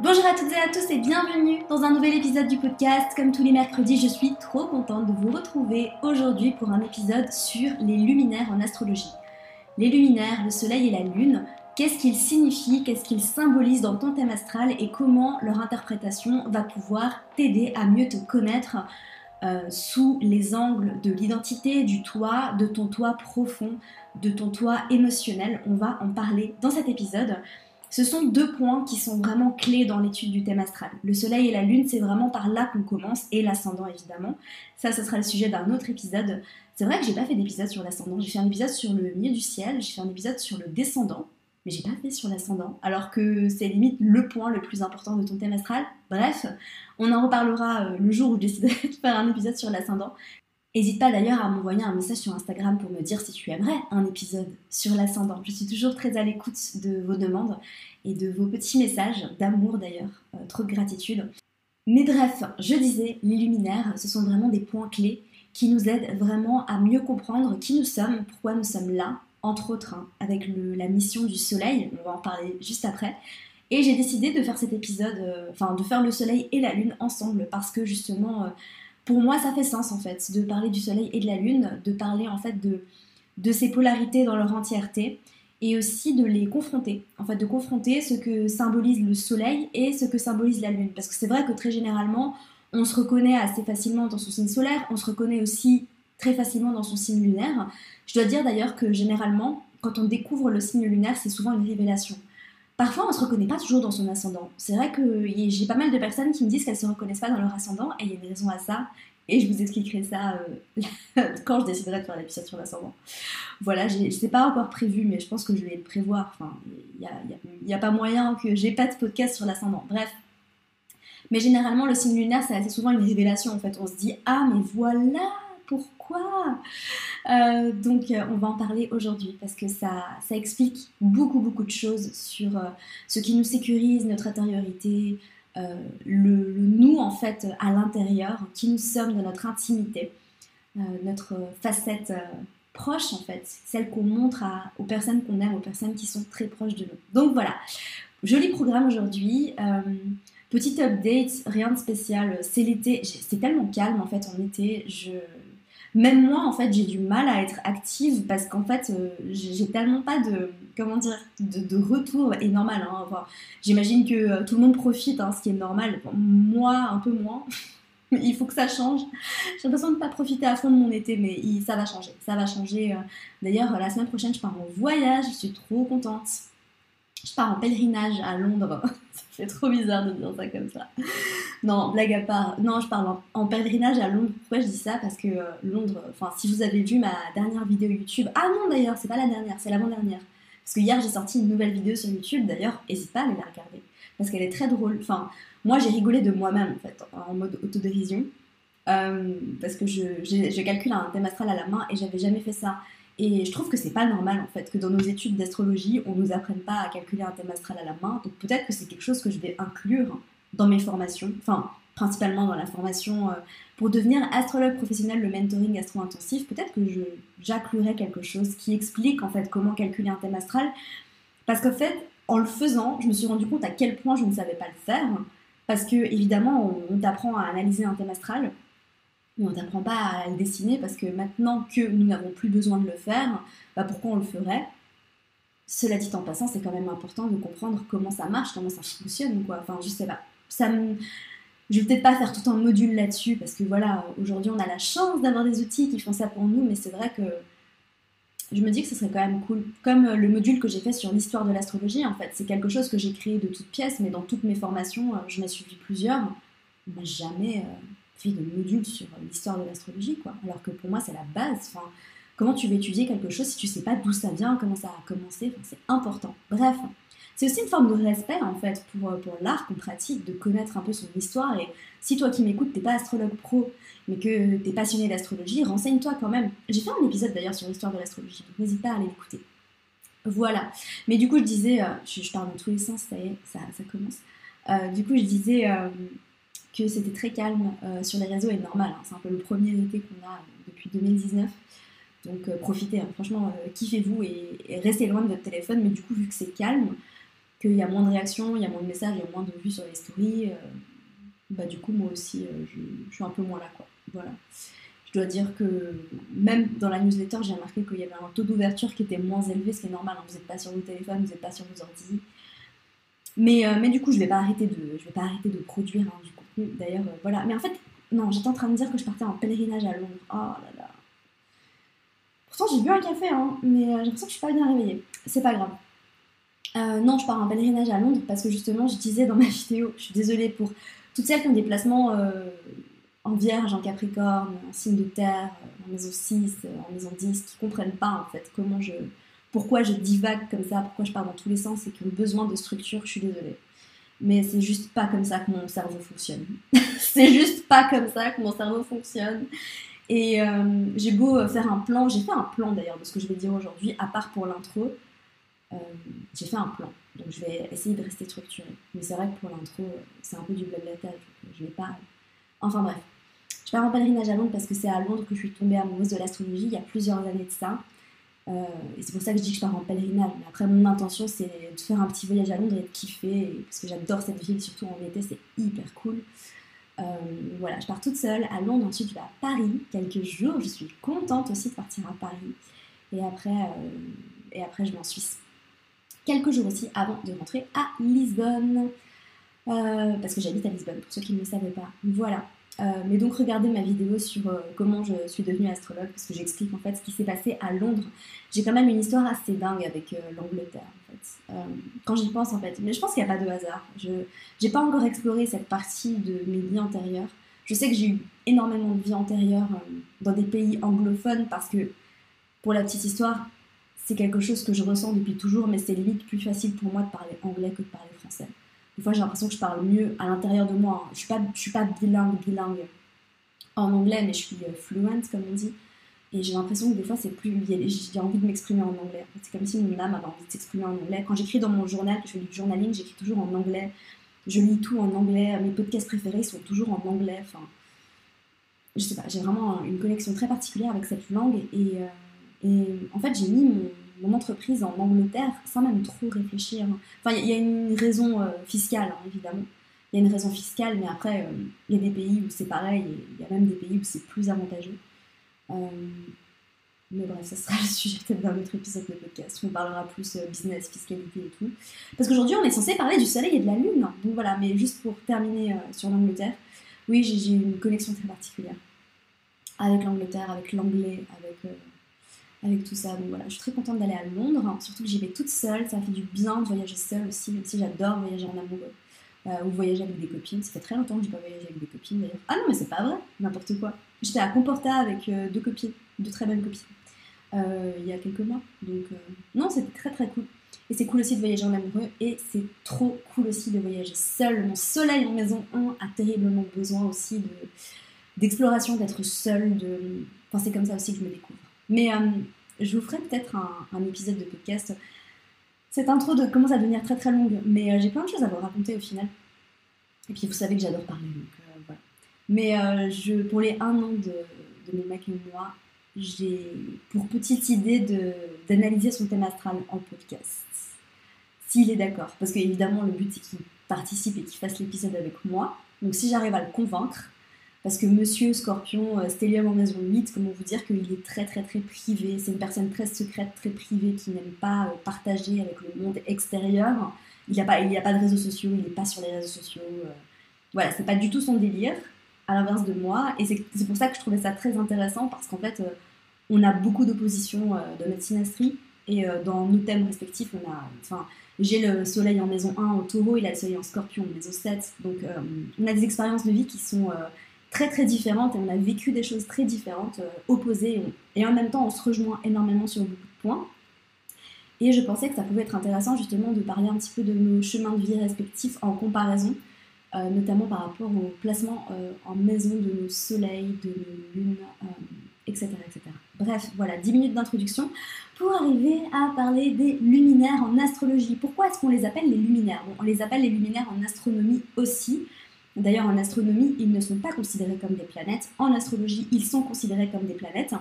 Bonjour à toutes et à tous et bienvenue dans un nouvel épisode du podcast. Comme tous les mercredis, je suis trop contente de vous retrouver aujourd'hui pour un épisode sur les luminaires en astrologie. Les luminaires, le soleil et la lune, qu'est-ce qu'ils signifient, qu'est-ce qu'ils symbolisent dans ton thème astral et comment leur interprétation va pouvoir t'aider à mieux te connaître euh, sous les angles de l'identité, du toi, de ton toi profond, de ton toi émotionnel. On va en parler dans cet épisode. Ce sont deux points qui sont vraiment clés dans l'étude du thème astral. Le soleil et la lune, c'est vraiment par là qu'on commence, et l'ascendant évidemment. Ça, ce sera le sujet d'un autre épisode. C'est vrai que j'ai pas fait d'épisode sur l'ascendant. J'ai fait un épisode sur le milieu du ciel, j'ai fait un épisode sur le descendant, mais j'ai pas fait sur l'ascendant, alors que c'est limite le point le plus important de ton thème astral. Bref, on en reparlera euh, le jour où je déciderai de faire un épisode sur l'ascendant. N'hésite pas d'ailleurs à m'envoyer un message sur Instagram pour me dire si tu aimerais un épisode sur l'ascendant. Je suis toujours très à l'écoute de vos demandes et de vos petits messages, d'amour d'ailleurs, euh, trop de gratitude. Mais bref, je disais, les luminaires, ce sont vraiment des points clés qui nous aident vraiment à mieux comprendre qui nous sommes, pourquoi nous sommes là, entre autres hein, avec la mission du soleil, on va en parler juste après. Et j'ai décidé de faire cet épisode, euh, enfin de faire le soleil et la lune ensemble parce que justement... Euh, pour moi, ça fait sens en fait de parler du Soleil et de la Lune, de parler en fait de, de ces polarités dans leur entièreté et aussi de les confronter, en fait de confronter ce que symbolise le Soleil et ce que symbolise la Lune. Parce que c'est vrai que très généralement, on se reconnaît assez facilement dans son signe solaire, on se reconnaît aussi très facilement dans son signe lunaire. Je dois dire d'ailleurs que généralement, quand on découvre le signe lunaire, c'est souvent une révélation. Parfois, on ne se reconnaît pas toujours dans son ascendant. C'est vrai que j'ai pas mal de personnes qui me disent qu'elles ne se reconnaissent pas dans leur ascendant, et il y a une raison à ça, et je vous expliquerai ça euh, quand je déciderai de faire l'épisode sur l'ascendant. Voilà, je sais pas encore prévu, mais je pense que je vais le prévoir. Enfin, il n'y a, a, pas moyen que j'ai pas de podcast sur l'ascendant. Bref. Mais généralement, le signe lunaire, c'est assez souvent une révélation. En fait, on se dit Ah, mais voilà pourquoi euh, Donc euh, on va en parler aujourd'hui parce que ça, ça explique beaucoup beaucoup de choses sur euh, ce qui nous sécurise, notre intériorité, le, nous en fait à l'intérieur, qui nous sommes de notre intimité, notre facette proche en fait, celle qu'on montre aux personnes qu'on aime, aux personnes qui sont très proches de nous. Donc voilà, joli programme aujourd'hui. Petit update, rien de spécial. C'est l'été, c'est tellement calme en fait en été. Je, même moi, en fait, j'ai du mal à être active parce qu'en fait, euh, j'ai tellement pas de, comment dire, de, retour, et normal, hein, j'imagine que euh, tout le monde profite, hein, ce qui est normal, moi, un peu moins, il faut que ça change. J'ai l'impression de ne pas profiter à fond de mon été, mais ça va changer, ça va changer. Euh. D'ailleurs, la semaine prochaine, je pars en voyage, je suis trop contente. Je pars en pèlerinage à Londres. C'est trop bizarre de dire ça comme ça. Non, blague à part. Non, je parle en, pèlerinage à Londres. Pourquoi je dis ça? Parce que euh, Londres, enfin, si vous avez vu ma dernière vidéo YouTube. Ah non, d'ailleurs, c'est pas la dernière, c'est l'avant-dernière. Parce que hier, j'ai sorti une nouvelle vidéo sur YouTube. D'ailleurs, n'hésite pas à aller la regarder. Parce qu'elle est très drôle. Enfin, moi, j'ai rigolé de moi-même, en fait, en mode autodérision. Euh, parce que je, je calcule un thème astral à la main et j'avais jamais fait ça. Et je trouve que c'est pas normal en fait que dans nos études d'astrologie, on nous apprenne pas à calculer un thème astral à la main. Donc peut-être que c'est quelque chose que je vais inclure dans mes formations, enfin principalement dans la formation euh, pour devenir astrologue professionnel, le mentoring astro-intensif. Peut-être que j'inclurai quelque chose qui explique en fait comment calculer un thème astral. Parce qu'en fait, en le faisant, je me suis rendu compte à quel point je ne savais pas le faire. Parce que évidemment, on t'apprend à analyser un thème astral, mais on t'apprend pas à le dessiner parce que maintenant que nous n'avons plus besoin de le faire, bah pourquoi on le ferait? Cela dit en passant, c'est quand même important de comprendre comment ça marche, comment ça fonctionne, quoi. Enfin, je sais pas. Ça me... Je vais peut-être pas faire tout un module là-dessus parce que voilà, aujourd'hui on a la chance d'avoir des outils qui font ça pour nous, mais c'est vrai que je me dis que ce serait quand même cool. Comme le module que j'ai fait sur l'histoire de l'astrologie, en fait, c'est quelque chose que j'ai créé de toutes pièces, mais dans toutes mes formations, euh, je ai suivi plusieurs, mais jamais. Euh, fait de modules sur l'histoire de l'astrologie, quoi. Alors que pour moi, c'est la base. Comment tu veux étudier quelque chose si tu sais pas d'où ça vient, comment ça a commencé? C'est important. Bref, c'est aussi une forme de respect, en fait, pour, pour l'art qu'on pratique, de connaître un peu son histoire. Et si toi qui m'écoutes, t'es pas astrologue pro, mais que tu es passionné d'astrologie, renseigne-toi quand même. J'ai fait un épisode d'ailleurs sur l'histoire de l'astrologie, donc n'hésite pas à aller l'écouter. Voilà. Mais du coup, je disais, euh, je, parle dans tous les sens, ça y est, ça, commence. Euh, du coup, je disais, euh, que c'était très calme euh, sur les réseaux et normal. Hein. C'est un peu le premier été qu'on a euh, depuis 2019. Donc euh, profitez, hein. franchement, kiffez-vous et, restez loin de votre téléphone. Mais du coup, vu que c'est calme, qu'il y a moins de réactions, il y a moins de messages, il y a moins de vues sur les stories, bah du coup moi aussi je, je, suis un peu moins là quoi. Voilà. Je dois dire que même dans la newsletter, j'ai remarqué qu'il y avait un taux d'ouverture qui était moins élevé, ce qui est normal. Hein. Vous n'êtes pas sur vos téléphones, vous n'êtes pas sur vos ordi. Mais, euh, mais du coup, je ne vais, pas arrêter de, je vais pas arrêter de produire hein, du contenu. D'ailleurs, euh, voilà. Mais en fait, non, j'étais en train de dire que je partais en pèlerinage à Londres. Oh là là. Pourtant, j'ai bu un café, hein, mais euh, j'ai l'impression que je suis pas bien réveillée. C'est pas grave. Non, je pars en pèlerinage à Londres parce que justement, je disais dans ma vidéo, je suis désolée pour toutes celles qui ont des placements en vierge, en capricorne, en signe de terre, en maison 6, en maison 10, qui comprennent pas en fait comment je, pourquoi je divague comme ça, pourquoi je pars dans tous les sens et qui ont besoin de structure, je suis désolée. Mais c'est juste pas comme ça que mon cerveau fonctionne. c'est juste pas comme ça que mon cerveau fonctionne. Et euh, j'ai beau faire un plan, j'ai fait un plan d'ailleurs de ce que je vais dire aujourd'hui, à part pour l'intro, euh, j'ai fait un plan. Donc je vais essayer de rester structurée. Mais c'est vrai que pour l'intro, c'est un peu du blablatage. Je vais pas. Enfin bref. Je pars en pèlerinage à Londres parce que c'est à Londres que je suis tombée amoureuse de l'astrologie il y a plusieurs années de ça. Euh, et c'est pour ça que je dis que je pars en pèlerinage. Mais après, mon intention, c'est de faire un petit voyage à Londres et de kiffer. Parce que j'adore cette ville, surtout en été, c'est hyper cool. Euh, voilà, je pars toute seule à Londres. Ensuite, je vais à Paris quelques jours. Je suis contente aussi de partir à Paris. Et après, euh, et après je vais en Suisse. Quelques jours aussi avant de rentrer à Lisbonne. parce que j'habite à Lisbonne, pour ceux qui ne le savaient pas. Voilà. Euh, mais donc regardez ma vidéo sur euh, comment je suis devenue astrologue parce que j'explique en fait ce qui s'est passé à Londres. J'ai quand même une histoire assez dingue avec euh, l'Angleterre en fait. quand j'y pense en fait, mais je pense qu'il n'y a pas de hasard. Je n'ai pas encore exploré cette partie de mes vies antérieures. Je sais que j'ai eu énormément de vies antérieures dans des pays anglophones parce que pour la petite histoire, c'est quelque chose que je ressens depuis toujours, mais c'est limite plus facile pour moi de parler anglais que de parler français. Des fois, j'ai l'impression que je parle mieux à l'intérieur de moi. Je suis pas, suis pas bilingue, bilingue en anglais, mais je suis euh, fluent, comme on dit. Et j'ai l'impression que des fois, c'est plus. J'ai envie de m'exprimer en anglais. C'est comme si mon âme avait envie de s'exprimer en anglais. Quand j'écris dans mon journal, je fais du journaling, j'écris toujours en anglais. Je lis tout en anglais. Mes podcasts préférés sont toujours en anglais. Enfin, je sais pas, j'ai vraiment une connexion très particulière avec cette langue. Et, euh, et en fait, j'ai mis mon, entreprise en Angleterre sans même trop réfléchir. Enfin, il y, a une raison euh, fiscale, hein, évidemment. Il y a une raison fiscale, mais après, euh, il y a des pays où c'est pareil, il y a même des pays où c'est plus avantageux. Euh, mais bref, ça sera le sujet peut-être d'un autre épisode de podcast où on parlera plus business, fiscalité et tout. Parce qu'aujourd'hui, on est censé parler du soleil et de la lune. Donc voilà, mais juste pour terminer sur l'Angleterre, oui, j'ai une connexion très particulière avec l'Angleterre, avec l'anglais, avec avec tout ça. Donc voilà, je suis très contente d'aller à Londres, hein. surtout que j'y vais toute seule, ça fait du bien de voyager seule aussi, même si j'adore voyager en amoureux. Euh, ou voyager avec des copines. Ça fait très longtemps que j'ai pas voyagé avec des copines d'ailleurs. Ah non, mais c'est pas vrai, n'importe quoi. J'étais à Comporta avec euh, deux copines, deux très bonnes copines, euh, il y a quelques mois. Donc non, c'était très très cool. Et c'est cool aussi de voyager en amoureux et c'est trop cool aussi de voyager seul. Mon soleil en maison 1 a terriblement besoin aussi de d'exploration, d'être seul, de... Enfin, c'est comme ça aussi que je me découvre. Mais euh, je vous ferai peut-être un, épisode de podcast. Cette intro de, commence à devenir très très longue, mais euh, j'ai plein de choses à vous raconter au final. Et puis vous savez que j'adore parler, donc euh, voilà. Mais je, pour les un an de, de mon mec et moi, j'ai pour petite idée d'analyser son thème astral en podcast. S'il est d'accord. Parce qu'évidemment, le but c'est qu'il participe et qu'il fasse l'épisode avec moi. Donc si j'arrive à le convaincre, parce que Monsieur Scorpion, euh, Stellium en maison 8, comment vous dire qu'il est très très très privé, c'est une personne très secrète, très privée, qui n'aime pas euh, partager avec le monde extérieur. Il n'y a, pas, a pas de réseaux sociaux, il n'est pas sur les réseaux sociaux. Euh. Voilà, c'est pas du tout son délire, à l'inverse de moi. Et c'est pour ça que je trouvais ça très intéressant, parce qu'en fait, on a beaucoup d'oppositions dans notre synastrie, et dans nos thèmes respectifs, on a... Enfin, j'ai le soleil en maison 1 au taureau, il a le soleil en scorpion en maison 7. Donc, on a des expériences de vie qui sont très très différentes et on a vécu des choses très différentes, euh, opposées, et, en même temps on se rejoint énormément sur beaucoup de points. Et je pensais que ça pouvait être intéressant justement de parler un petit peu de nos chemins de vie respectifs en comparaison, euh, notamment par rapport au placement euh, en maison de nos soleils, de nos lunes, etc., etc. Bref, voilà, 10 minutes d'introduction pour arriver à parler des luminaires en astrologie. Pourquoi est-ce qu'on les appelle les luminaires? On les appelle les luminaires en astronomie aussi, D'ailleurs, en astronomie, ils ne sont pas considérés comme des planètes. En astrologie, ils sont considérés comme des planètes.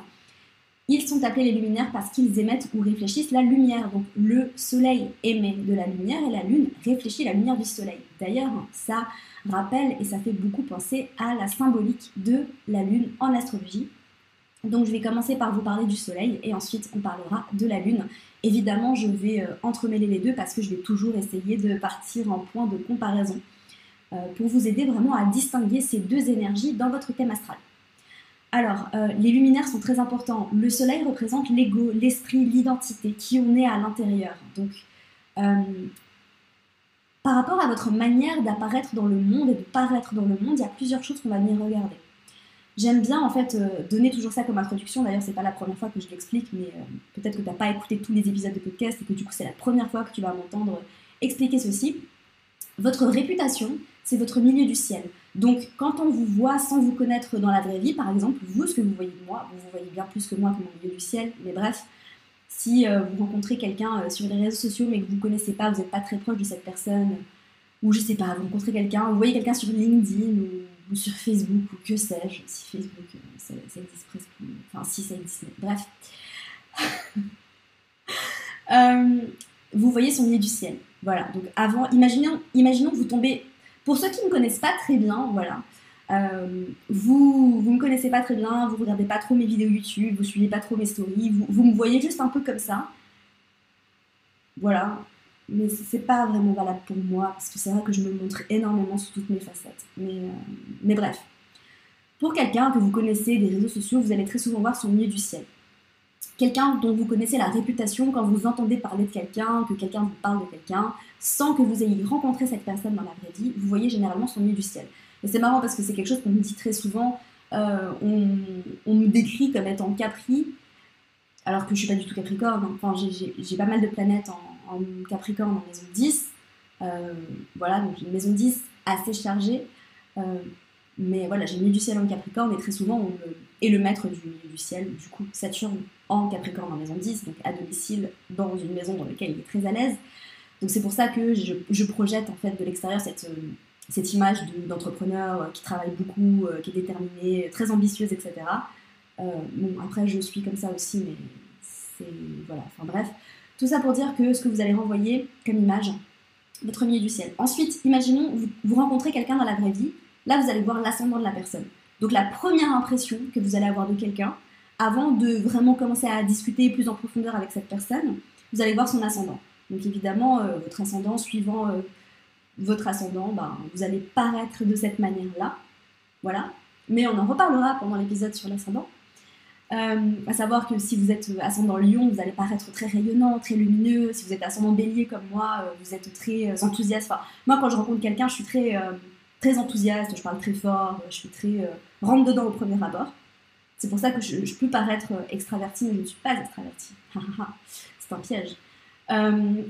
Ils sont appelés les luminaires parce qu'ils émettent ou réfléchissent la lumière. Donc le soleil émet de la lumière et la lune réfléchit la lumière du soleil. D'ailleurs, ça rappelle et ça fait beaucoup penser à la symbolique de la lune en astrologie. Donc je vais commencer par vous parler du soleil et ensuite on parlera de la lune. Évidemment, je vais euh, entremêler les deux parce que je vais toujours essayer de partir en point de comparaison pour vous aider vraiment à distinguer ces deux énergies dans votre thème astral. Alors, euh, les luminaires sont très importants. Le soleil représente l'ego, l'esprit, l'identité, qui on est à l'intérieur. Donc, euh, par rapport à votre manière d'apparaître dans le monde et de paraître dans le monde, il y a plusieurs choses qu'on va venir regarder. J'aime bien en fait euh, donner toujours ça comme introduction. D'ailleurs, c'est pas la première fois que je l'explique, mais peut-être que tu n'as pas écouté tous les épisodes de podcast et que du coup, c'est la première fois que tu vas m'entendre expliquer ceci. Votre réputation, c'est votre milieu du ciel. Donc, quand on vous voit sans vous connaître dans la vraie vie, par exemple, vous, ce que vous voyez de moi, vous vous voyez bien plus que moi mon milieu du ciel, mais bref, si euh, vous rencontrez quelqu'un euh, sur les réseaux sociaux mais que vous ne connaissez pas, vous n'êtes pas très proche de cette personne, ou je sais pas, vous rencontrez quelqu'un, vous voyez quelqu'un sur LinkedIn ou, sur Facebook ou que sais-je, si Facebook euh, ça, existe presque enfin si ça existe, bref. vous voyez son milieu du ciel. Voilà, donc avant, imaginons, imaginons que vous tombez pour ceux qui ne me connaissent pas très bien, voilà, euh, vous vous me connaissez pas très bien, vous regardez pas trop mes vidéos YouTube, vous suivez pas trop mes stories, vous, me voyez juste un peu comme ça. Voilà, mais c'est pas vraiment valable pour moi parce que c'est vrai que je me montre énormément sous toutes mes facettes. Mais, euh, mais bref, pour quelqu'un que vous connaissez des réseaux sociaux, vous allez très souvent voir son milieu du ciel. Quelqu'un dont vous connaissez la réputation quand vous entendez parler de quelqu'un, que quelqu'un vous parle de quelqu'un, sans que vous ayez rencontré cette personne dans la vraie vie, vous voyez généralement son milieu du ciel. Et c'est marrant parce que c'est quelque chose qu'on me dit très souvent. Euh, on, me décrit comme étant Capri, alors que je suis pas du tout Capricorne. Enfin, j'ai pas mal de planètes en, Capricorne en maison 10. Euh, voilà, donc une maison 10 assez chargée. Euh, mais voilà, j'ai mis du ciel en Capricorne et très souvent on est le maître du du ciel. Du coup, Saturne en Capricorne en maison 10, donc à domicile dans une maison dans laquelle il est très à l'aise. Donc c'est pour ça que je, projette en fait de l'extérieur cette, euh, image d'entrepreneur euh, qui travaille beaucoup, euh, qui est déterminé, très ambitieuse, etc. bon, après je suis comme ça aussi, mais c'est... Voilà, enfin bref. Tout ça pour dire que ce que vous allez renvoyer comme image, votre milieu du ciel. Ensuite, imaginons, vous rencontrez quelqu'un dans la vraie vie, là vous allez voir l'ascendant de la personne. Donc la première impression que vous allez avoir de quelqu'un, avant de vraiment commencer à discuter plus en profondeur avec cette personne, vous allez voir son ascendant. Donc évidemment, euh, votre ascendant, suivant euh, votre ascendant, ben, vous allez paraître de cette manière-là. Voilà. Mais on en reparlera pendant l'épisode sur l'ascendant. Euh, à savoir que si vous êtes ascendant lion, vous allez paraître très rayonnant, très lumineux. Si vous êtes ascendant bélier comme moi, vous êtes très enthousiaste. moi, quand je rencontre quelqu'un, je suis très, très enthousiaste, je parle très fort, je suis très rentre dedans au premier abord. C'est pour ça que je, peux paraître extravertie, mais je ne suis pas extravertie. C'est un piège. Euh,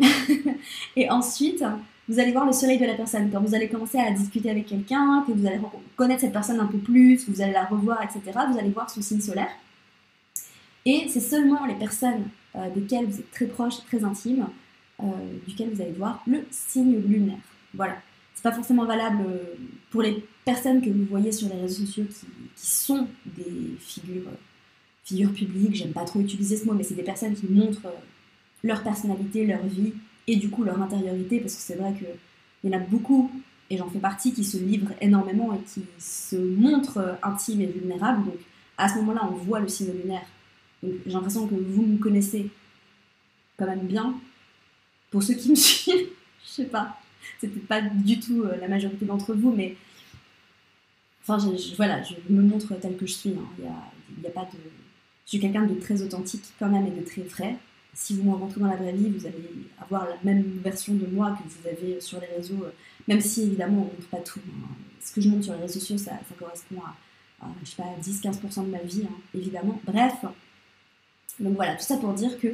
et ensuite, vous allez voir le soleil de la personne. Quand vous allez commencer à discuter avec quelqu'un, que vous allez connaître cette personne un peu plus, vous allez la revoir, etc., vous allez voir son signe solaire. Et c'est seulement les personnes euh, desquelles vous êtes très proche, très intime, euh, duquel vous allez voir le signe lunaire. Voilà. C'est pas forcément valable euh, pour les personnes que vous voyez sur les réseaux sociaux qui, sont des figures, figures publiques. J'aime pas trop utiliser ce mot, mais c'est des personnes qui montrent leur personnalité, leur vie et du coup leur intériorité, parce que c'est vrai qu'il y en a beaucoup, et j'en fais partie, qui se livrent énormément et qui se montrent intimes et vulnérables. Donc à ce moment-là, on voit le signe lunaire. J'ai l'impression que vous me connaissez quand même bien. Pour ceux qui me suivent, je sais pas, peut-être pas du tout euh, la majorité d'entre vous, mais enfin voilà, je me montre tel que je suis. Hein. Y a, a pas de, je suis quelqu'un de très authentique quand même et de très vrai si vous me rencontrez dans la vraie vie, vous allez avoir la même version de moi que vous avez sur les réseaux, euh, même si évidemment on ne montre pas tout. Hein. Ce que je montre sur les réseaux sociaux, ça, correspond à, je sais pas, 10-15% de ma vie, hein, évidemment. Bref, donc voilà, tout ça pour dire que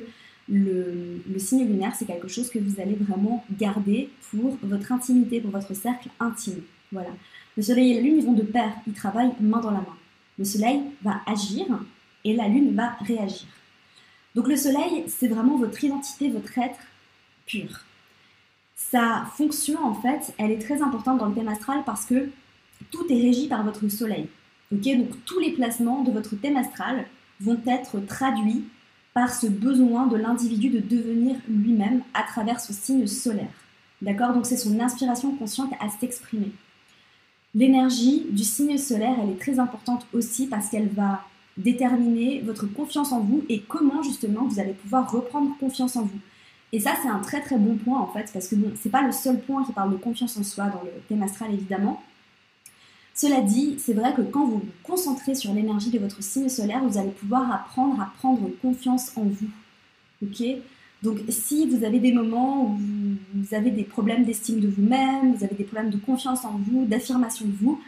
le, signe lunaire, c'est quelque chose que vous allez vraiment garder pour votre intimité, pour votre cercle intime. Voilà. Le soleil et la lune, ils vont de pair, ils travaillent main dans la main. Le soleil va agir et la lune va réagir. Donc le soleil, c'est vraiment votre identité, votre être pur. Sa fonction, en fait, elle est très importante dans le thème astral parce que tout est régi par votre soleil. Ok, donc tous les placements de votre thème astral vont être traduits par ce besoin de l'individu de devenir lui-même à travers son signe solaire. D'accord? Donc c'est son inspiration consciente à s'exprimer. L'énergie du signe solaire, elle est très importante aussi parce qu'elle va déterminer votre confiance en vous et comment justement vous allez pouvoir reprendre confiance en vous. Et ça, c'est un très très bon point en fait, parce que bon, c'est pas le seul point qui parle de confiance en soi dans le thème astral évidemment. Cela dit, c'est vrai que quand vous vous concentrez sur l'énergie de votre signe solaire, vous allez pouvoir apprendre à prendre confiance en vous. Ok? Donc, si vous avez des moments où vous avez des problèmes d'estime de vous-même, vous avez des problèmes de confiance en vous, d'affirmation de vous,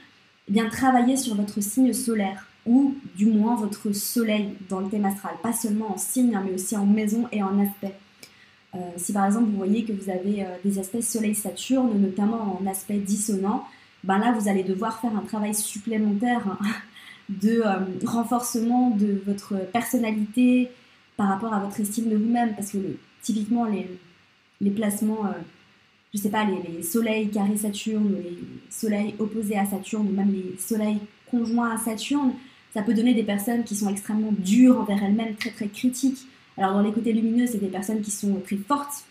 eh bien, travaillez sur votre signe solaire ou du moins votre soleil dans le thème astral, pas seulement en signe, hein, mais aussi en maison et en aspect. Euh, si par exemple vous voyez que vous avez euh, des aspects Soleil-Saturne, notamment en aspect dissonant, ben là vous allez devoir faire un travail supplémentaire hein, de euh, renforcement de votre personnalité par rapport à votre estime de vous-même, parce que typiquement les, les placements, je sais pas, les, soleils carrés Saturne, les soleils opposés à Saturne, ou même les soleils conjoints à Saturne, ça peut donner des personnes qui sont extrêmement dures envers elles-mêmes, très très critiques, alors dans les côtés lumineux, c'est des personnes qui sont très fortes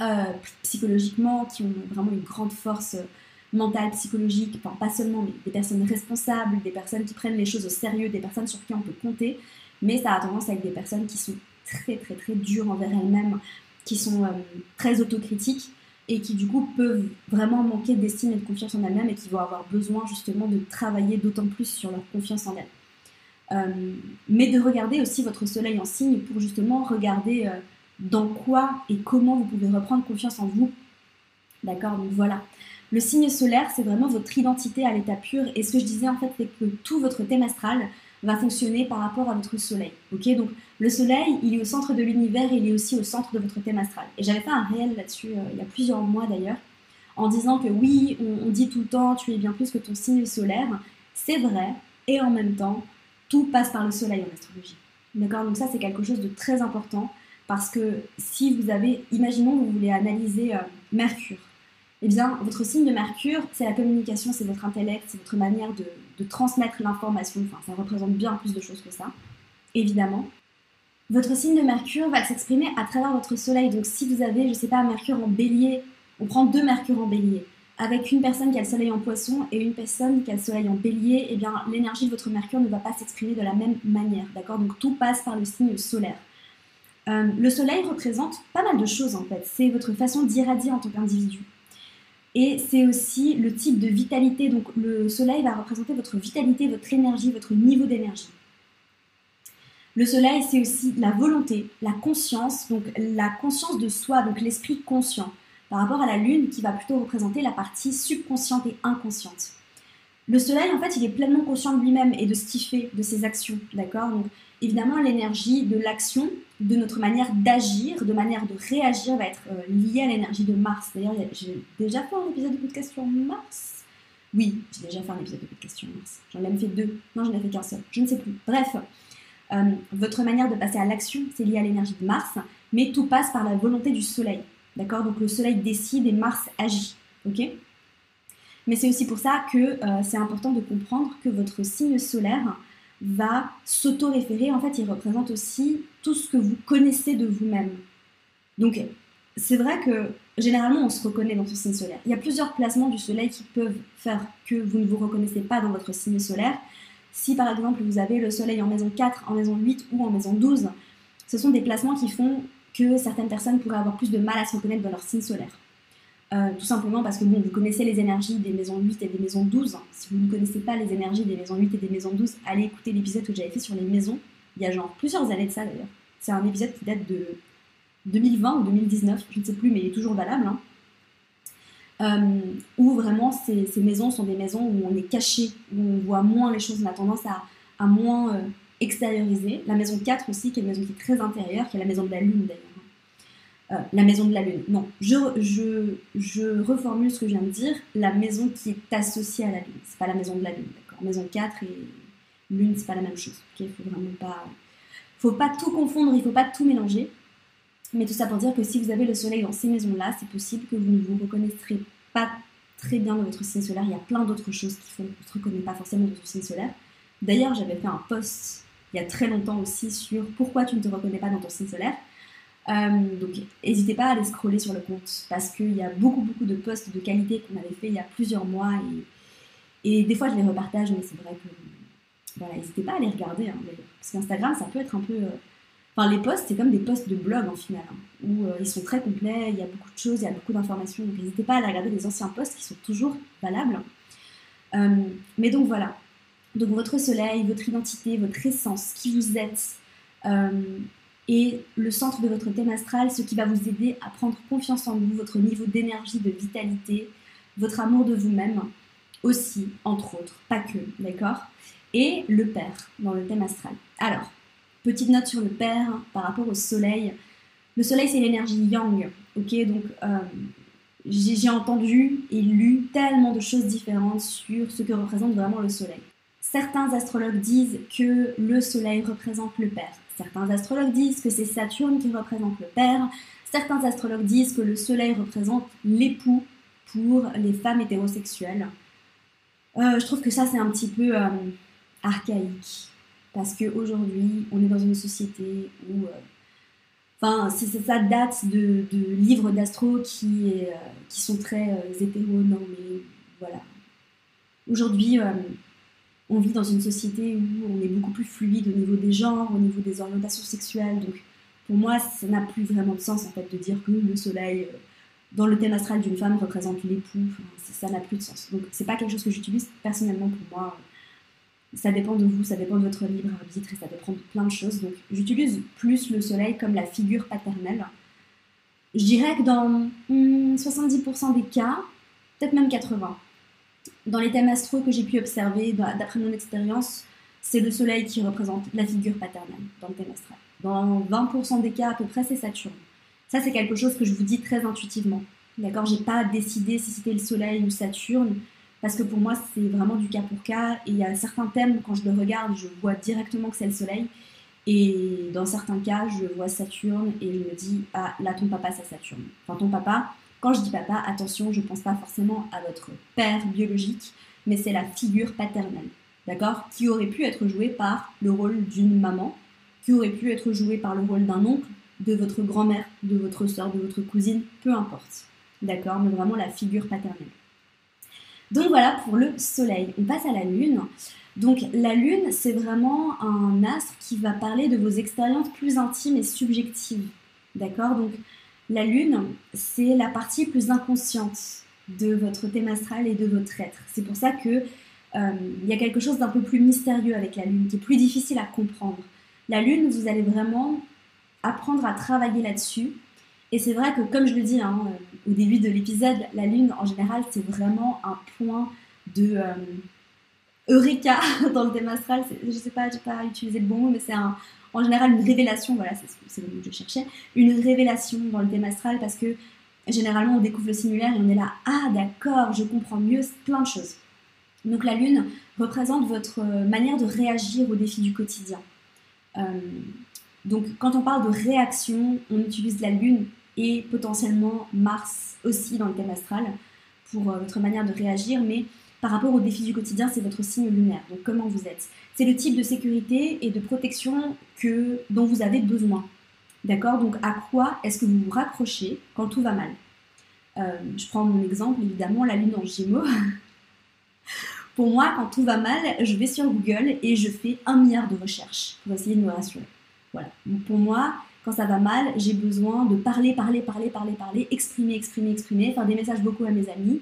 euh, psychologiquement, qui ont vraiment une grande force euh, mentale, psychologique, pas seulement, mais des personnes responsables, des personnes qui prennent les choses au sérieux, des personnes sur qui on peut compter, mais ça a tendance à être des personnes qui sont très très très dures envers elles-mêmes, qui sont euh, très autocritiques et qui du coup peuvent vraiment manquer d'estime et de confiance en elles-mêmes et qui vont avoir besoin justement de travailler d'autant plus sur leur confiance en elles. Euh, mais de regarder aussi votre soleil en signe pour justement regarder euh, dans quoi et comment vous pouvez reprendre confiance en vous. D'accord? Donc voilà. Le signe solaire, c'est vraiment votre identité à l'état pur. Et ce que je disais en fait, c'est que tout votre thème astral va fonctionner par rapport à votre soleil. Ok? Donc le soleil, il est au centre de l'univers, il est aussi au centre de votre thème astral. Et j'avais fait un réel là-dessus euh, il y a plusieurs mois d'ailleurs, en disant que oui, on dit tout le temps, tu es bien plus que ton signe solaire. C'est vrai. Et en même temps, tout passe par le soleil en astrologie. D'accord? Donc ça, c'est quelque chose de très important parce que si vous avez, imaginons vous voulez analyser euh, Mercure, eh bien, votre signe de Mercure, c'est la communication, c'est votre intellect, c'est votre manière de, transmettre l'information. Enfin, ça représente bien plus de choses que ça, évidemment. Votre signe de Mercure va s'exprimer à travers votre soleil. Donc, si vous avez, je ne sais pas, Mercure en bélier, on prend deux Mercure en bélier avec une personne qui a le soleil en poisson et une personne qui a le soleil en bélier, eh bien l'énergie de votre mercure ne va pas s'exprimer de la même manière, d'accord? Donc tout passe par le signe solaire. Euh, le soleil représente pas mal de choses en fait. C'est votre façon d'irradier en tant qu'individu. Et c'est aussi le type de vitalité. Donc le soleil va représenter votre vitalité, votre énergie, votre niveau d'énergie. Le soleil, c'est aussi la volonté, la conscience, donc la conscience de soi, donc l'esprit conscient par rapport à la Lune qui va plutôt représenter la partie subconsciente et inconsciente. Le Soleil, en fait, il est pleinement conscient de lui-même et de ce qu'il fait, de ses actions, d'accord? Donc, évidemment, l'énergie de l'action, de notre manière d'agir, de manière de réagir, va être euh, liée à l'énergie de Mars. D'ailleurs, j'ai déjà fait un épisode de podcast sur Mars. Oui, j'ai déjà fait un épisode de podcast sur Mars. J'en ai même fait deux. Non, j'en ai fait qu'un seul. Je ne sais plus. Bref, euh, votre manière de passer à l'action, c'est lié à l'énergie de Mars, mais tout passe par la volonté du Soleil. D'accord? Donc le Soleil décide et Mars agit. Ok? Mais c'est aussi pour ça que euh, c'est important de comprendre que votre signe solaire va s'auto-référer. En fait, il représente aussi tout ce que vous connaissez de vous-même. Donc, c'est vrai que généralement, on se reconnaît dans son signe solaire. Il y a plusieurs placements du Soleil qui peuvent faire que vous ne vous reconnaissez pas dans votre signe solaire. Si par exemple, vous avez le Soleil en maison 4, en maison 8 ou en maison 12, ce sont des placements qui font que certaines personnes pourraient avoir plus de mal à se reconnaître dans leur signe solaire. Euh, tout simplement parce que bon, vous connaissez les énergies des maisons 8 et des maisons 12. Si vous ne connaissez pas les énergies des maisons 8 et des maisons 12, allez écouter l'épisode que j'avais fait sur les maisons. Il y a genre plusieurs années de ça d'ailleurs. C'est un épisode qui date de 2020 ou 2019, je ne sais plus, mais il est toujours valable. Hein. Euh, où vraiment ces, maisons sont des maisons où on est caché, où on voit moins les choses, on a tendance à, moins euh, extérioriser. La maison 4 aussi, qui est une maison qui est très intérieure, qui est la maison de la Lune d'ailleurs. Euh, la maison de la Lune. Non, je, je, reformule ce que je viens de dire. La maison qui est associée à la Lune. C'est pas la maison de la Lune, Maison 4 et Lune, c'est pas la même chose. Ok, faut vraiment pas. Faut pas tout confondre, il faut pas tout mélanger. Mais tout ça pour dire que si vous avez le soleil dans ces maisons-là, c'est possible que vous ne vous reconnaîtrez pas très bien dans votre signe solaire. Il y a plein d'autres choses qui font vous ne se reconnaissez pas forcément dans votre signe solaire. D'ailleurs, j'avais fait un post il y a très longtemps aussi sur pourquoi tu ne te reconnais pas dans ton signe solaire. Euh, donc n'hésitez pas à aller scroller sur le compte parce qu'il y a beaucoup beaucoup de posts de qualité qu'on avait fait il y a plusieurs mois et, des fois je les repartage mais c'est vrai que voilà n'hésitez pas à les regarder hein, parce qu'Instagram ça peut être un peu euh, enfin les posts c'est comme des posts de blog en final hein, où euh, ils sont très complets il y a beaucoup de choses il y a beaucoup d'informations donc n'hésitez pas à aller regarder les anciens posts qui sont toujours valables. Mais donc voilà. Donc votre soleil votre identité votre essence qui vous êtes et le centre de votre thème astral, ce qui va vous aider à prendre confiance en vous, votre niveau d'énergie, de vitalité, votre amour de vous-même aussi, entre autres, pas que, d'accord? Et le père dans le thème astral. Alors, petite note sur le père par rapport au soleil. Le soleil, c'est l'énergie yang, ok? Donc, euh, j'ai entendu et lu tellement de choses différentes sur ce que représente vraiment le soleil. Certains astrologues disent que le soleil représente le père. Certains astrologues disent que c'est Saturne qui représente le père. Certains astrologues disent que le soleil représente l'époux pour les femmes hétérosexuelles. Euh, je trouve que ça, c'est un petit peu euh, archaïque. Parce qu'aujourd'hui, on est dans une société où. Euh, enfin, ça date de, livres d'astro qui, qui sont très hétéronormés. Voilà. Aujourd'hui, on vit dans une société où on est beaucoup plus fluide au niveau des genres, au niveau des orientations sexuelles. Donc, pour moi, ça n'a plus vraiment de sens en fait de dire que le soleil euh, dans le thème astral d'une femme représente l'époux. ça n'a plus de sens. Donc, c'est pas quelque chose que j'utilise personnellement pour moi. Ça dépend de vous, ça dépend de votre libre arbitre et ça dépend de plein de choses. Donc, j'utilise plus le soleil comme la figure paternelle. Je dirais que dans 70% hmm, des cas, peut-être même 80%, dans les thèmes astro que j'ai pu observer, d'après mon expérience, c'est le soleil qui représente la figure paternelle dans le thème astral. Dans 20% des cas à peu près, c'est Saturne. Ça, c'est quelque chose que je vous dis très intuitivement. D'accord? J'ai pas décidé si c'était le soleil ou Saturne, parce que pour moi, c'est vraiment du cas pour cas. Et il y a certains thèmes, quand je le regarde, je vois directement que c'est le soleil. Et dans certains cas, je vois Saturne et je me dis, ah, là, ton papa, c'est Saturne. Enfin, ton papa, quand je dis papa, attention, je ne pense pas forcément à votre père biologique, mais c'est la figure paternelle, d'accord Qui aurait pu être jouée par le rôle d'une maman, qui aurait pu être jouée par le rôle d'un oncle, de votre grand-mère, de votre soeur, de votre cousine, peu importe, d'accord Mais vraiment la figure paternelle. Donc voilà pour le soleil. On passe à la lune. Donc la lune, c'est vraiment un astre qui va parler de vos expériences plus intimes et subjectives. D'accord Donc la lune, c'est la partie plus inconsciente de votre thème astral et de votre être. C'est pour ça que euh, il y a quelque chose d'un peu plus mystérieux avec la lune, qui est plus difficile à comprendre. La lune, vous allez vraiment apprendre à travailler là-dessus. Et c'est vrai que, comme je le dis hein, au début de l'épisode, la lune, en général, c'est vraiment un point de euh, eureka dans le thème astral. Je ne sais pas, je n'ai pas utilisé le bon mot, mais c'est un, en général une révélation, voilà, c'est le mot que je cherchais, une révélation dans le thème astral parce que généralement on découvre le simulaire et on est là, ah d'accord, je comprends mieux plein de choses. Donc la lune représente votre manière de réagir aux défis du quotidien. Euh, donc quand on parle de réaction, on utilise la lune et potentiellement Mars aussi dans le thème astral pour euh, votre manière de réagir, mais par rapport aux défis du quotidien, c'est votre signe lunaire. Donc comment vous êtes? C'est le type de sécurité et de protection que, dont vous avez besoin. D'accord? Donc à quoi est-ce que vous vous raccrochez quand tout va mal? Euh, Je prends mon exemple, évidemment, la lune en gémeaux. pour moi, quand tout va mal, je vais sur Google et je fais un milliard de recherches pour essayer de me rassurer. Voilà. pour moi, quand ça va mal, j'ai besoin de parler, parler, parler, parler, parler, exprimer, exprimer, exprimer, faire des messages beaucoup à mes amis,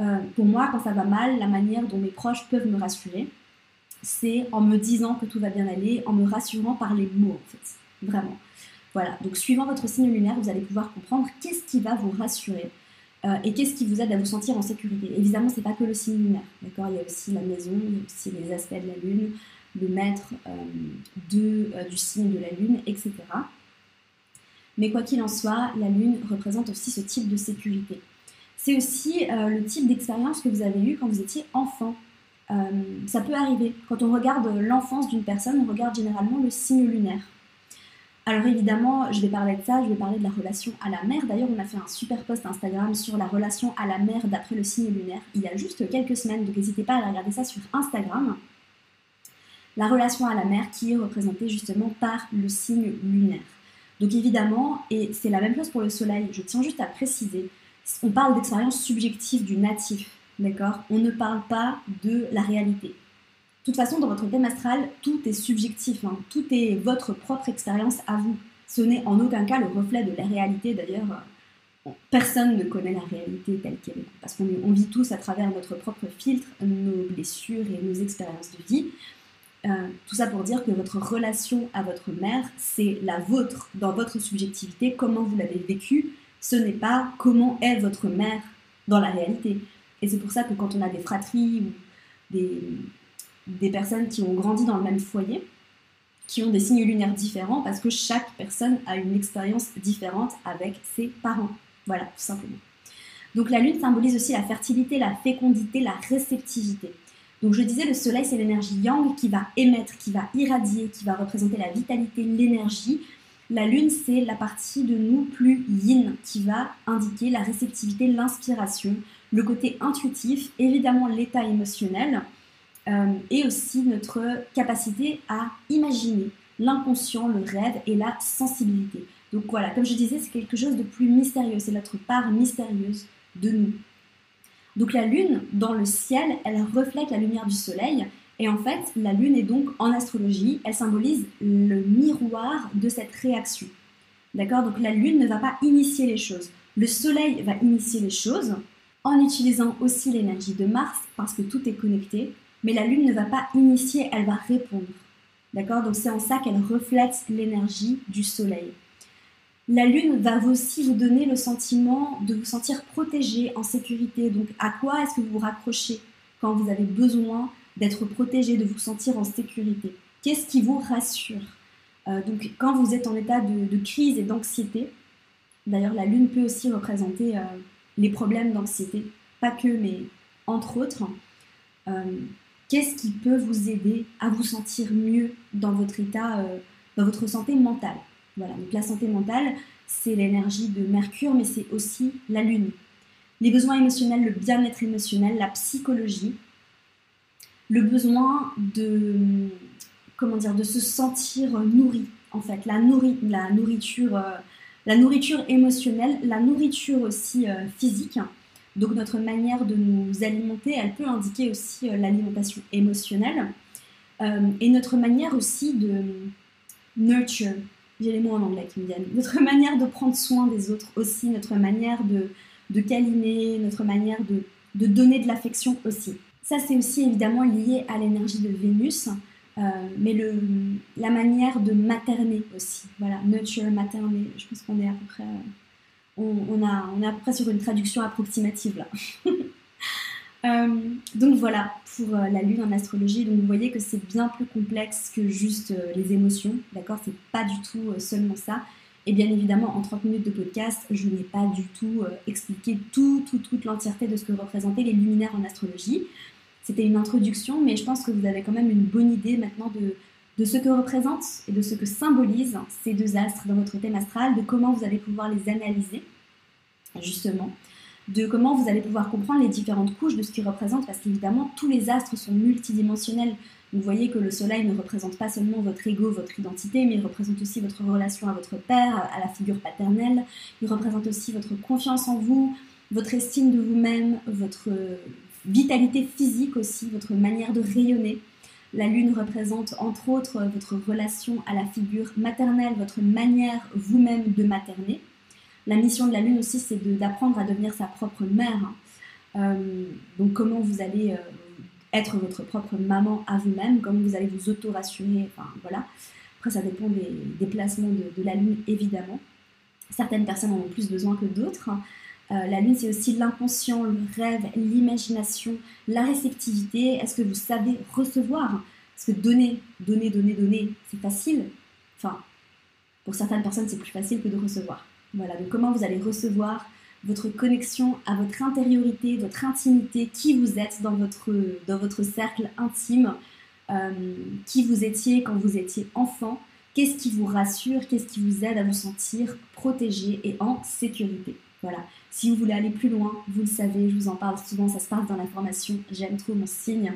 euh, pour moi, quand ça va mal, la manière dont mes proches peuvent me rassurer, c'est en me disant que tout va bien aller, en me rassurant par les mots, en fait. Vraiment. Voilà. Donc, suivant votre signe lunaire, vous allez pouvoir comprendre qu'est-ce qui va vous rassurer euh, et qu'est-ce qui vous aide à vous sentir en sécurité. Évidemment, c'est pas que le signe lunaire, d'accord? Il y a aussi la maison, il y a aussi les aspects de la lune, le maître euh, du signe de la lune, etc. Mais quoi qu'il en soit, la lune représente aussi ce type de sécurité c'est aussi euh, le type d'expérience que vous avez eu quand vous étiez enfant. Euh, ça peut arriver. Quand on regarde l'enfance d'une personne, on regarde généralement le signe lunaire. Alors évidemment, je vais parler de ça, je vais parler de la relation à la mère. D'ailleurs, on a fait un super post Instagram sur la relation à la mère d'après le signe lunaire il y a juste quelques semaines, donc n'hésitez pas à regarder ça sur Instagram. la relation à la mer qui est représentée justement par le signe lunaire. Donc évidemment, et c'est la même chose pour le soleil, je tiens juste à préciser, on parle d'expérience subjective du natif, d'accord? On ne parle pas de la réalité. De toute façon, dans votre thème astral, tout est subjectif, hein. tout est votre propre expérience à vous. Ce n'est en aucun cas le reflet de la réalité d'ailleurs personne ne connaît la réalité telle qu'elle est, parce qu'on vit tous à travers notre propre filtre, nos blessures et nos expériences de vie. Euh, tout ça pour dire que votre relation à votre mère, c'est la vôtre, dans votre subjectivité, comment vous l'avez vécue, ce n'est pas comment est votre mère dans la réalité. Et c'est pour ça que quand on a des fratries ou des, personnes qui ont grandi dans le même foyer, qui ont des signes lunaires différents, parce que chaque personne a une expérience différente avec ses parents. Voilà, tout simplement. Donc la lune symbolise aussi la fertilité, la fécondité, la réceptivité. Donc je disais, le soleil, c'est l'énergie yang qui va émettre, qui va irradier, qui va représenter la vitalité, l'énergie. La lune, c'est la partie de nous plus yin qui va indiquer la réceptivité, l'inspiration, le côté intuitif, évidemment l'état émotionnel euh, et aussi notre capacité à imaginer l'inconscient, le rêve et la sensibilité. Donc voilà, comme je disais, c'est quelque chose de plus mystérieux, c'est notre part mystérieuse de nous. Donc la lune, dans le ciel, elle reflète la lumière du soleil. Et en fait, la lune est donc en astrologie, elle symbolise le miroir de cette réaction. D'accord? Donc la lune ne va pas initier les choses. Le soleil va initier les choses en utilisant aussi l'énergie de Mars parce que tout est connecté. Mais la lune ne va pas initier, elle va répondre. D'accord? Donc c'est en ça qu'elle reflète l'énergie du soleil. La lune va aussi vous donner le sentiment de vous sentir protégé, en sécurité. Donc à quoi est-ce que vous vous raccrochez quand vous avez besoin d'être protégé, de vous sentir en sécurité Qu'est-ce qui vous rassure euh, Donc quand vous êtes en état de, crise et d'anxiété, d'ailleurs la lune peut aussi représenter euh, les problèmes d'anxiété, pas que, mais entre autres. Euh, qu'est-ce qui peut vous aider à vous sentir mieux dans votre état, dans votre santé mentale? Voilà, donc la santé mentale, c'est l'énergie de Mercure, mais c'est aussi la Lune. Les besoins émotionnels, le bien-être émotionnel, la psychologie, le besoin de, comment dire, de se sentir nourri, en fait, la, nourriture, euh, la nourriture émotionnelle, la nourriture aussi euh, physique. Donc notre manière de nous alimenter, elle peut indiquer aussi euh, l'alimentation émotionnelle et notre manière aussi de nurture, j'ai les mots en anglais qui me viennent, notre manière de prendre soin des autres aussi, notre manière de, de câliner, notre manière de, de donner de l'affection aussi. Ça, c'est aussi évidemment lié à l'énergie de Vénus, euh, mais le, la manière de materner aussi. Voilà, nurture, materner, je pense qu'on est à peu près. On, on, a, on est à peu près sur une traduction approximative là. Euh, donc voilà pour euh, la lune en astrologie. Donc vous voyez que c'est bien plus complexe que juste euh, les émotions, d'accord? C'est pas du tout seulement ça. Et bien évidemment, en 30 minutes de podcast, je n'ai pas du tout expliqué tout, toute l'entièreté de ce que représentaient les luminaires en astrologie. C'était une introduction, mais je pense que vous avez quand même une bonne idée maintenant de, ce que représentent et de ce que symbolisent ces deux astres dans votre thème astral, de comment vous allez pouvoir les analyser, justement de comment vous allez pouvoir comprendre les différentes couches de ce qu'ils représentent, parce qu'évidemment, tous les astres sont multidimensionnels. Vous voyez que le soleil ne représente pas seulement votre ego, votre identité, mais il représente aussi votre relation à votre père, à la figure paternelle. Il représente aussi votre confiance en vous, votre estime de vous-même, votre vitalité physique aussi, votre manière de rayonner. La lune représente entre autres votre relation à la figure maternelle, votre manière vous-même de materner. La mission de la Lune aussi, c'est d'apprendre à devenir sa propre mère. Hein. Euh, donc comment vous allez euh, être votre propre maman à vous-même, comment vous allez vous auto-rassurer, voilà. Après, ça dépend des, des placements de, la Lune, évidemment. Certaines personnes en ont plus besoin que d'autres. Euh, la Lune, c'est aussi l'inconscient, le rêve, l'imagination, la réceptivité. Est-ce que vous savez recevoir? Parce que donner, donner, donner, donner, c'est facile. Enfin, pour certaines personnes, c'est plus facile que de recevoir. Voilà, donc comment vous allez recevoir votre connexion à votre intériorité, votre intimité, qui vous êtes dans votre, cercle intime, euh, qui vous étiez quand vous étiez enfant, qu'est-ce qui vous rassure, qu'est-ce qui vous aide à vous sentir protégé et en sécurité? Voilà. Si vous voulez aller plus loin, vous le savez, je vous en parle souvent, ça se passe dans la formation J'aime trop mon signe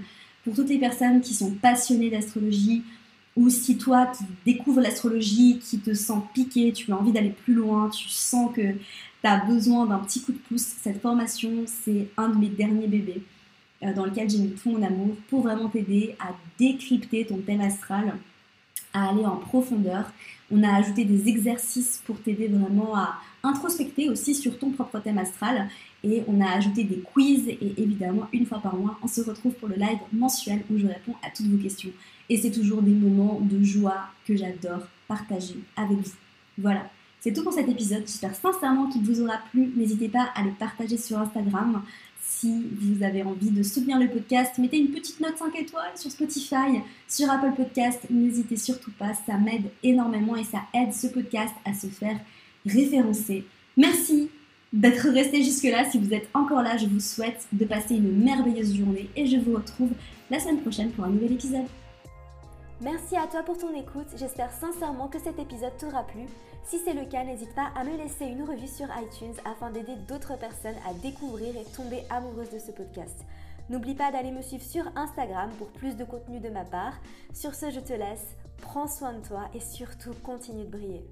pour toutes les personnes qui sont passionnées d'astrologie, ou si toi qui découvres l'astrologie, qui te sens piqué, tu as envie d'aller plus loin, tu sens que tu as besoin d'un petit coup de pouce, cette formation, c'est un de mes derniers bébés euh, dans lequel j'ai mis tout mon amour pour vraiment t'aider à décrypter ton thème astral, à aller en profondeur. On a ajouté des exercices pour t'aider vraiment à introspecter aussi sur ton propre thème astral et on a ajouté des quiz et évidemment une fois par mois on se retrouve pour le live mensuel où je réponds à toutes vos questions et c'est toujours des moments de joie que j'adore partager avec vous. Voilà, c'est tout pour cet épisode. J'espère sincèrement qu'il vous aura plu. N'hésitez pas à le partager sur Instagram. Si vous avez envie de soutenir le podcast, mettez une petite note 5 étoiles sur Spotify, sur Apple Podcast. N'hésitez surtout pas, ça m'aide énormément et ça aide ce podcast à se faire référencer. Merci d'être resté jusque-là. Si vous êtes encore là, je vous souhaite de passer une merveilleuse journée et je vous retrouve la semaine prochaine pour un nouvel épisode. Merci à toi pour ton écoute, j'espère sincèrement que cet épisode t'aura plu. Si c'est le cas, n'hésite pas à me laisser une revue sur iTunes afin d'aider d'autres personnes à découvrir et tomber amoureuses de ce podcast. N'oublie pas d'aller me suivre sur Instagram pour plus de contenu de ma part. Sur ce, je te laisse, prends soin de toi et surtout continue de briller.